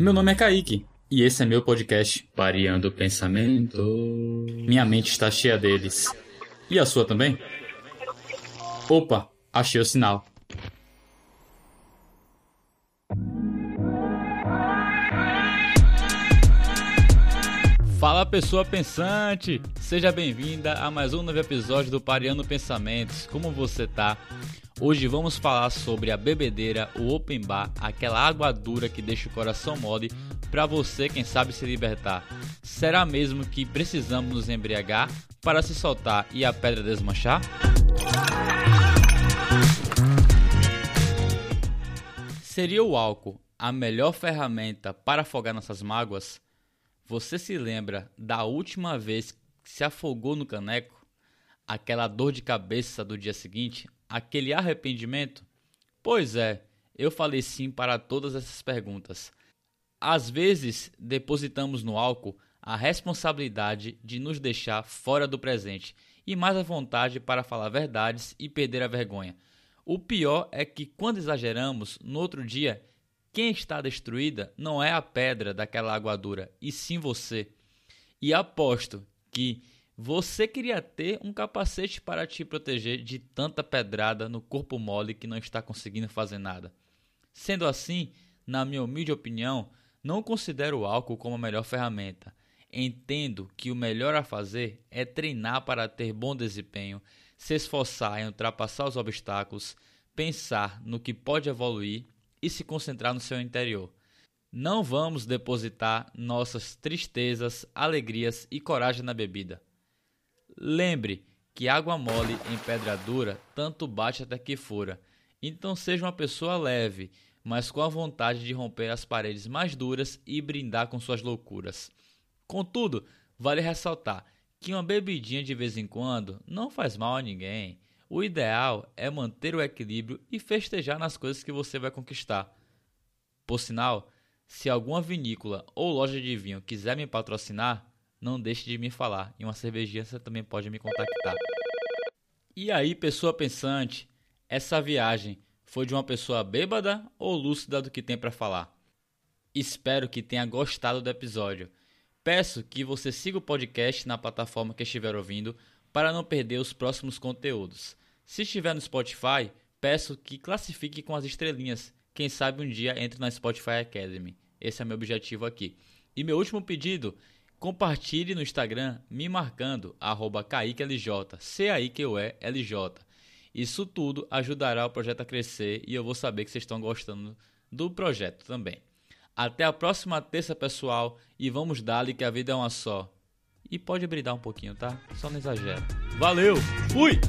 Meu nome é Kaique e esse é meu podcast Variando Pensamento. Minha mente está cheia deles. E a sua também? Opa, achei o sinal. Fala pessoa pensante! Seja bem-vinda a mais um novo episódio do Pariano Pensamentos. Como você tá? Hoje vamos falar sobre a bebedeira, o open bar, aquela água dura que deixa o coração mole para você, quem sabe se libertar. Será mesmo que precisamos nos embriagar para se soltar e a pedra desmanchar? Seria o álcool a melhor ferramenta para afogar nossas mágoas? Você se lembra da última vez que se afogou no caneco? Aquela dor de cabeça do dia seguinte? Aquele arrependimento? Pois é, eu falei sim para todas essas perguntas. Às vezes, depositamos no álcool a responsabilidade de nos deixar fora do presente e mais a vontade para falar verdades e perder a vergonha. O pior é que, quando exageramos, no outro dia quem está destruída não é a pedra daquela água dura, e sim você. E aposto que você queria ter um capacete para te proteger de tanta pedrada no corpo mole que não está conseguindo fazer nada. Sendo assim, na minha humilde opinião, não considero o álcool como a melhor ferramenta. Entendo que o melhor a fazer é treinar para ter bom desempenho, se esforçar em ultrapassar os obstáculos, pensar no que pode evoluir e se concentrar no seu interior. Não vamos depositar nossas tristezas, alegrias e coragem na bebida. Lembre que água mole em pedra dura tanto bate até que fura. Então seja uma pessoa leve, mas com a vontade de romper as paredes mais duras e brindar com suas loucuras. Contudo, vale ressaltar que uma bebidinha de vez em quando não faz mal a ninguém. O ideal é manter o equilíbrio e festejar nas coisas que você vai conquistar. Por sinal, se alguma vinícola ou loja de vinho quiser me patrocinar, não deixe de me falar. E uma cervejinha você também pode me contactar. E aí, pessoa pensante, essa viagem foi de uma pessoa bêbada ou lúcida do que tem para falar? Espero que tenha gostado do episódio. Peço que você siga o podcast na plataforma que estiver ouvindo para não perder os próximos conteúdos. Se estiver no Spotify, peço que classifique com as estrelinhas. Quem sabe um dia entre na Spotify Academy. Esse é meu objetivo aqui. E meu último pedido, compartilhe no Instagram me marcando arroba CaiqueLJ, C-A-I-Q-E-L-J. Isso tudo ajudará o projeto a crescer e eu vou saber que vocês estão gostando do projeto também. Até a próxima terça, pessoal, e vamos dar-lhe que a vida é uma só. E pode brilhar um pouquinho, tá? Só não exagera. Valeu! Fui!